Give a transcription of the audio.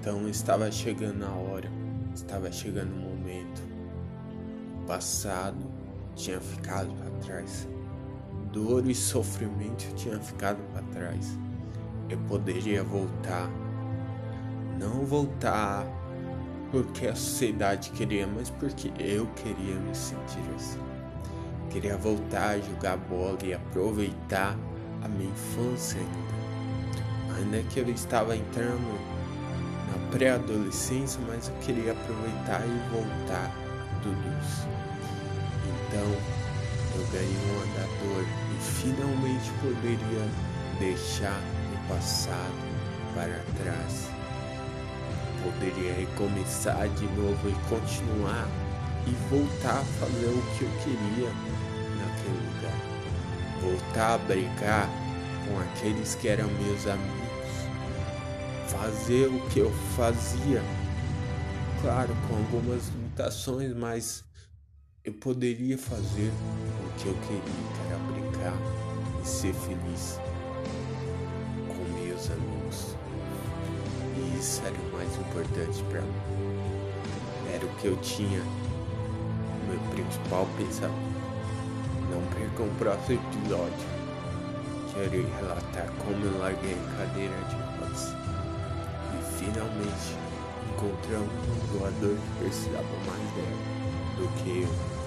Então estava chegando a hora, estava chegando o momento. O passado tinha ficado para trás. Dor e sofrimento tinha ficado para trás. Eu poderia voltar. Não voltar porque a sociedade queria, mas porque eu queria me sentir assim. Queria voltar a jogar bola e aproveitar a minha infância ainda. Ainda que eu estava entrando pré-adolescência, mas eu queria aproveitar e voltar tudo isso. Então eu ganhei um andador e finalmente poderia deixar o passado para trás poderia recomeçar de novo e continuar e voltar a fazer o que eu queria naquele lugar. Voltar a brincar com aqueles que eram meus amigos. Fazer o que eu fazia. Claro, com algumas limitações, mas eu poderia fazer o que eu queria, que era brincar e ser feliz com meus amigos. E isso era o mais importante para mim. Era o que eu tinha, meu principal pensamento. Não percam o próximo episódio. Quero relatar como eu larguei a cadeira de rodas encontramos um doador que precisava mais dela do que eu.